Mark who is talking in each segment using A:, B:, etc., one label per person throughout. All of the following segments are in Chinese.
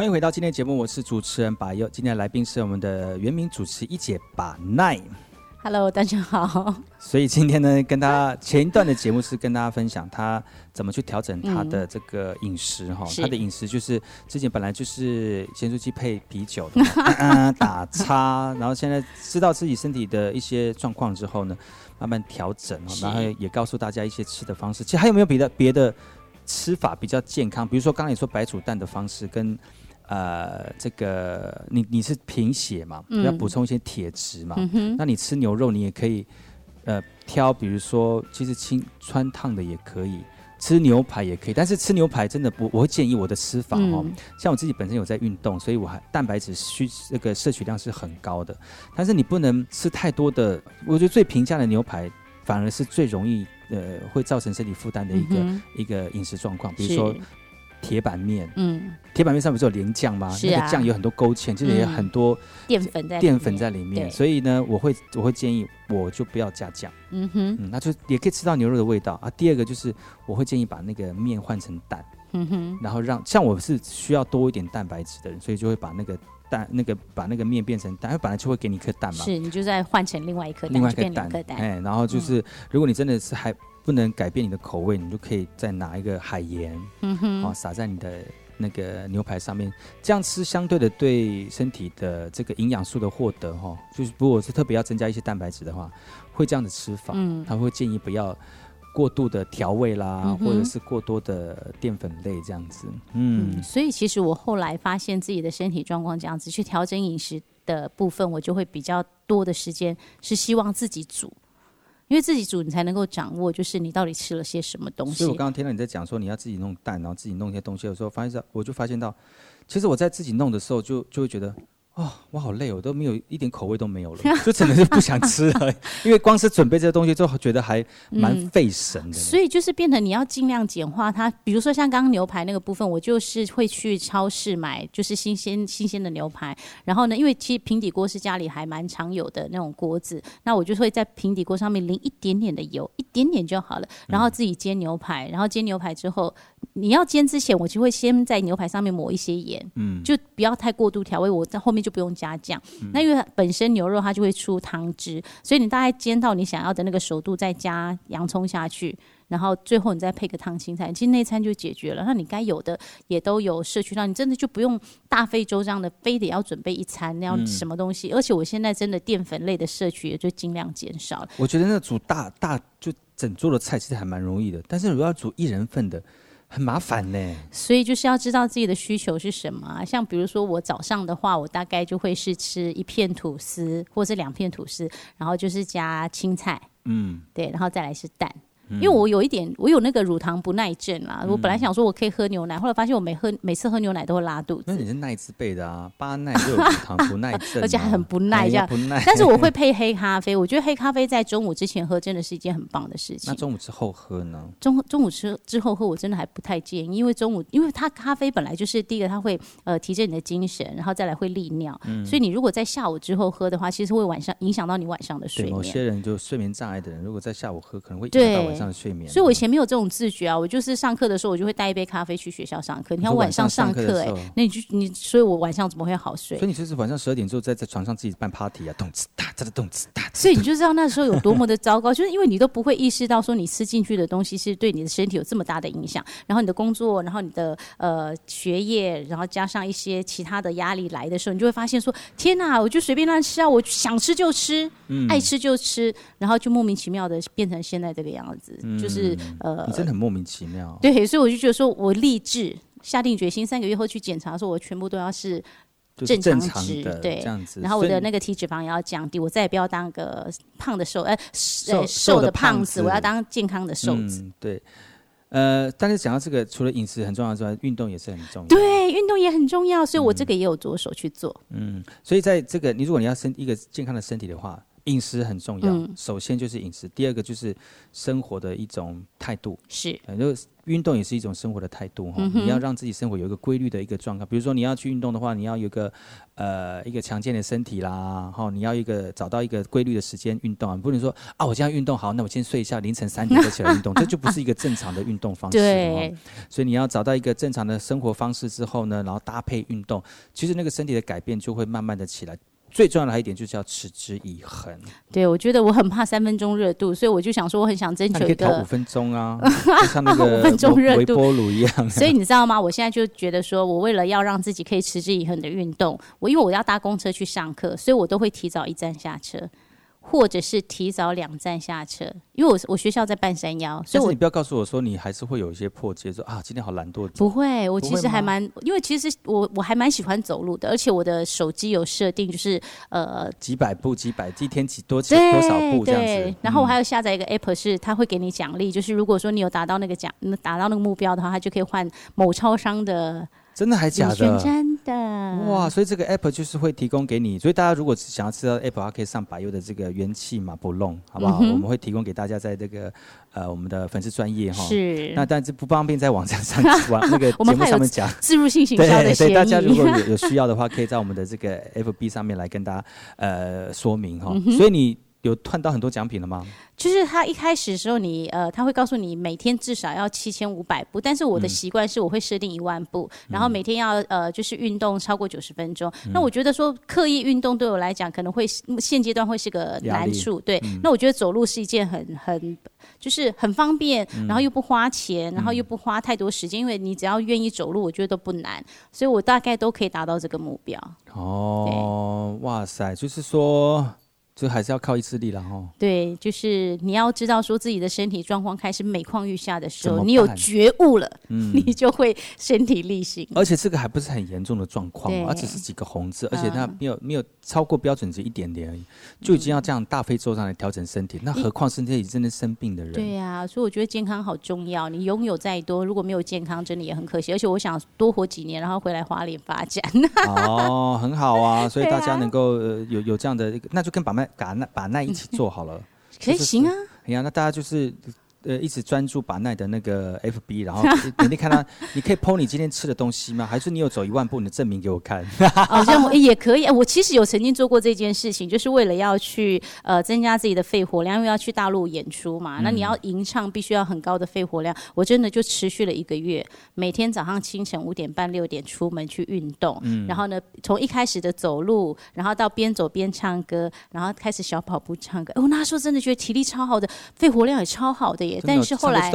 A: 欢迎回到今天的节目，我是主持人把佑。今天的来宾是我们的原名主持一姐把奈。
B: Hello，大家好。
A: 所以今天呢，跟大家前一段的节目是跟大家分享他怎么去调整他的这个饮食哈。他的饮食就是之前本来就是咸酥鸡配啤酒的、嗯，打叉，然后现在知道自己身体的一些状况之后呢，慢慢调整，然后也告诉大家一些吃的方式。其实还有没有别的别的吃法比较健康？比如说刚才你说白煮蛋的方式跟。呃，这个你你是贫血嘛，嗯、要补充一些铁质嘛、嗯。那你吃牛肉，你也可以呃挑，比如说其实清穿烫的也可以，吃牛排也可以。但是吃牛排真的不，我会建议我的吃法哦、嗯。像我自己本身有在运动，所以我还蛋白质需这个摄取量是很高的。但是你不能吃太多的，我觉得最平价的牛排反而是最容易呃会造成身体负担的一个、嗯、一个饮食状况，比如说。铁板面，嗯，铁板面上不是有连酱吗？是啊，那个酱有很多勾芡，其实也有很多淀粉在淀粉在里面，所以呢，我会我会建议我就不要加酱，嗯哼，嗯，那就也可以吃到牛肉的味道。啊。第二个就是我会建议把那个面换成蛋，嗯哼，然后让像我是需要多一点蛋白质的人，所以就会把那个蛋那个把那个面变成蛋，它本来就会给你一颗蛋嘛，是你就再换成另外一颗蛋另外一颗蛋，哎，然后就是、嗯、如果你真的是还。不能改变你的口味，你就可以再拿一个海盐，嗯哼，啊，撒在你的那个牛排上面，这样吃相对的对身体的这个营养素的获得，哈，就是如果是特别要增加一些蛋白质的话，会这样的吃法，嗯，他会建议不要过度的调味啦，嗯，或者是过多的淀粉类这样子，嗯，
B: 嗯，所以其实我后来发现自己的身体状况这样子，去调整饮食的部分，我就会比较多的时间是希望自己煮。因为自己煮，你才能够掌握，就是你到底吃了些什么东西。
A: 所以我刚刚听到你在讲说你要自己弄蛋，然后自己弄一些东西的时候，发现我就发现到，其实我在自己弄的时候，就就会觉得。哦，我好累，我都没有一点口味都没有了，就真的是不想吃了，因为光是准备这些东西就觉得还蛮费神的、嗯。
B: 所以就是变成你要尽量简化它，比如说像刚刚牛排那个部分，我就是会去超市买，就是新鲜新鲜的牛排。然后呢，因为其实平底锅是家里还蛮常有的那种锅子，那我就会在平底锅上面淋一点点的油，一点点就好了，然后自己煎牛排，然后煎牛排之后。你要煎之前，我就会先在牛排上面抹一些盐，嗯，就不要太过度调味，我在后面就不用加酱。嗯。那因为本身牛肉它就会出汤汁，所以你大概煎到你想要的那个熟度，再加洋葱下去，然后最后你再配个烫青菜，其实那餐就解决了。那你该有的也都有摄取到，你真的就不用大费周章的非得要准备一餐那样什么东西。嗯。而且我现在真的淀粉类的摄取也就尽量减少了。
A: 我觉得那煮大大就整桌的菜其实还蛮容易的，但是如果要煮一人份的。很麻烦呢，
B: 所以就是要知道自己的需求是什么。像比如说我早上的话，我大概就会是吃一片吐司，或是两片吐司，然后就是加青菜，嗯，对，然后再来是蛋。因为我有一点，我有那个乳糖不耐症啦。我本来想说我可以喝牛奶，后来发现我每喝每次喝牛奶都会拉肚子。
A: 那你是耐字辈的啊，八耐就有乳糖不耐症，
B: 而且还很不耐这样。不耐。但是我会配黑咖啡，我觉得黑咖啡在中午之前喝真的是一件很棒的事情。
A: 那中午之后喝呢？
B: 中中午吃之后喝，我真的还不太建议，因为中午因为它咖啡本来就是第一个，它会呃提振你的精神，然后再来会利尿。嗯。所以你如果在下午之后喝的话，其实会晚上影响到你晚上的睡眠。
A: 某些人就睡眠障碍的人，如果在下午喝，可能会影响到晚上的睡眠。
B: 所以我。以前没有这种自觉啊，我就是上课的时候，我就会带一杯咖啡去学校上课。你看我晚上上课，哎，那你就你，所以我晚上怎么会好睡？
A: 所以你就是晚上十二点之后在在床上自己办 party 啊，动次打，这个动次打。
B: 所以你就知道那时候有多么的糟糕，就是因为你都不会意识到说你吃进去的东西是对你的身体有这么大的影响。然后你的工作，然后你的呃学业，然后加上一些其他的压力来的时候，你就会发现说：天哪，我就随便乱吃啊，我想吃就吃，嗯，爱吃就吃，然后就莫名其妙的变成现在这个样子，嗯、就是呃，
A: 你真的很莫名其妙。
B: 对，所以我就觉得说，我立志下定决心，三个月后去检查，说我全部都要是正常值，就是、对，这样子。然后我的那个体脂肪也要降低，我再也不要当个胖的瘦，呃，瘦瘦的胖子，我要当健康的瘦子。
A: 嗯、对，呃，但是讲到这个，除了饮食很重要之外，运动也是很重要。
B: 对，运动也很重要，所以我这个也有着手去做。
A: 嗯，所以在这个，你如果你要身一个健康的身体的话。饮食很重要，嗯、首先就是饮食，第二个就是生活的一种态度。
B: 是，
A: 就运动也是一种生活的态度哈。嗯、你要让自己生活有一个规律的一个状况。比如说你要去运动的话，你要有一个呃一个强健的身体啦，哈，你要一个找到一个规律的时间运动啊，不能说啊我这样运动好，那我先睡一下，凌晨三点再起来运动，这就不是一个正常的运动方式。对，所以你要找到一个正常的生活方式之后呢，然后搭配运动，其实那个身体的改变就会慢慢的起来。最重要的还一点就是要持之以恒。
B: 对，我觉得我很怕三分钟热度，所以我就想说，我很想争取一
A: 个。五分钟啊，就像那个五分钟热度微波炉一样。
B: 所以你知道吗？我现在就觉得说，我为了要让自己可以持之以恒的运动，我因为我要搭公车去上课，所以我都会提早一站下车。或者是提早两站下车，因为我我学校在半山腰，所以
A: 你不要告诉我说你还是会有一些破戒，说啊今天好懒惰。
B: 不会，我其实还蛮，因为其实我我还蛮喜欢走路的，而且我的手机有设定就是呃
A: 几百步几百，一天几多对多少步这样子。对，
B: 然后我还有下载一个 app，是它会给你奖励，就是如果说你有达到那个奖，达到那个目标的话，它就可以换某超商的。
A: 真的还假的？
B: 真的
A: 哇！所以这个 app 就是会提供给你，所以大家如果想要知道 app，它可以上百优的这个元气马布隆，好不好？嗯、我们会提供给大家在这个呃我们的粉丝专业哈。是。那但是不方便在网站上往 那个节目上面讲。
B: 自入性行销的
A: 对，对大家如果有 有需要的话，可以在我们的这个 FB 上面来跟大家呃说明哈。嗯、所以你有换到很多奖品了吗？
B: 就是他一开始的时候你，你呃，他会告诉你每天至少要七千五百步，但是我的习惯是我会设定一万步，嗯、然后每天要呃，就是运动超过九十分钟。嗯、那我觉得说刻意运动对我来讲可能会现阶段会是个难处，对。嗯、那我觉得走路是一件很很就是很方便，然后又不花钱，嗯、然后又不花太多时间，因为你只要愿意走路，我觉得都不难，所以我大概都可以达到这个目标。
A: 哦，哇塞，就是说。所以还是要靠意志力了哈。
B: 对，就是你要知道说自己的身体状况开始每况愈下的时候，你有觉悟了，嗯，你就会身体力行。
A: 而且这个还不是很严重的状况，而只是几个红字，而且它没有没有超过标准值一点点而已，就已经要这样大费周章来调整身体。嗯、那何况身体里真的生病的人？
B: 对呀、啊，所以我觉得健康好重要。你拥有再多，如果没有健康，真的也很可惜。而且我想多活几年，然后回来花莲发展。
A: 哦，很好啊，所以大家能够、呃、有有这样的一个，那就跟把脉。把那把那一起做好了，嗯、
B: 可以行啊。
A: 哎呀，那大家就是。呃，一直专注把奈的那个 FB，然后每天看他，你可以 po 你今天吃的东西吗？还是你有走一万步，你的证明给我看？
B: 好像、哦、也可以。我其实有曾经做过这件事情，就是为了要去呃增加自己的肺活量，因为要去大陆演出嘛。嗯、那你要吟唱，必须要很高的肺活量。我真的就持续了一个月，每天早上清晨五点半六点出门去运动，嗯、然后呢，从一开始的走路，然后到边走边唱歌，然后开始小跑步唱歌。哦，那时候真的觉得体力超好的，肺活量也超好的。但是后来，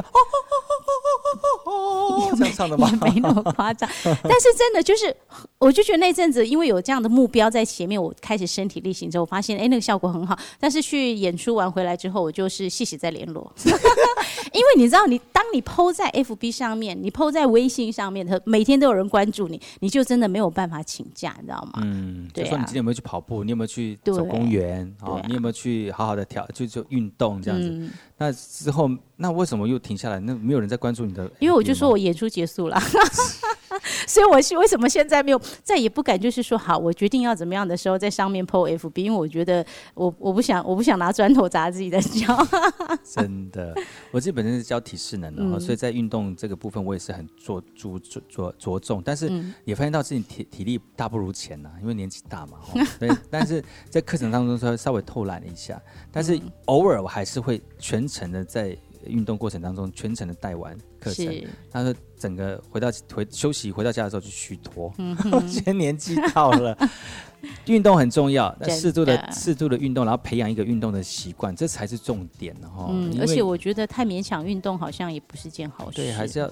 B: 也没也没那么夸张。但是真的就是，我就觉得那阵子，因为有这样的目标在前面，我开始身体力行之后，我发现哎，那个效果很好。但是去演出完回来之后，我就是细细在联络，因为你知道，你当你 PO 在 FB 上面，你 PO 在微信上面，每天都有人关注你，你就真的没有办法请假，你知道吗？嗯，
A: 对。就说你今天有没有去跑步？你有没有去走公园？哦，你有没有去好好的调，就就运动这样子？那之后，那为什么又停下来？那没有人在关注你的？
B: 因为我就说我演出结束了，所以我是为什么现在没有再也不敢，就是说好，我决定要怎么样的时候在上面 po FB，因为我觉得我我不想我不想拿砖头砸自己的脚。
A: 真的，我自己本身是教体适能的，嗯、所以在运动这个部分我也是很着着着着重，但是也发现到自己体体力大不如前呐，因为年纪大嘛。对，但是在课程当中稍微稍微偷懒了一下，但是偶尔我还是会。全程的在运动过程当中，全程的带完课程，他说整个回到回休息回到家的时候就虚脱，嗯、哼现在年纪到了，运动很重要，那适度的适度的运动，然后培养一个运动的习惯，这才是重点哈。嗯，而
B: 且我觉得太勉强运动好像也不是件好事，
A: 对，还是要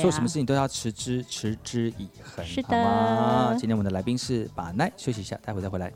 A: 做什么事情都要持之持之以恒，是的。好吗？今天我们的来宾是把奈，休息一下，待会再回来。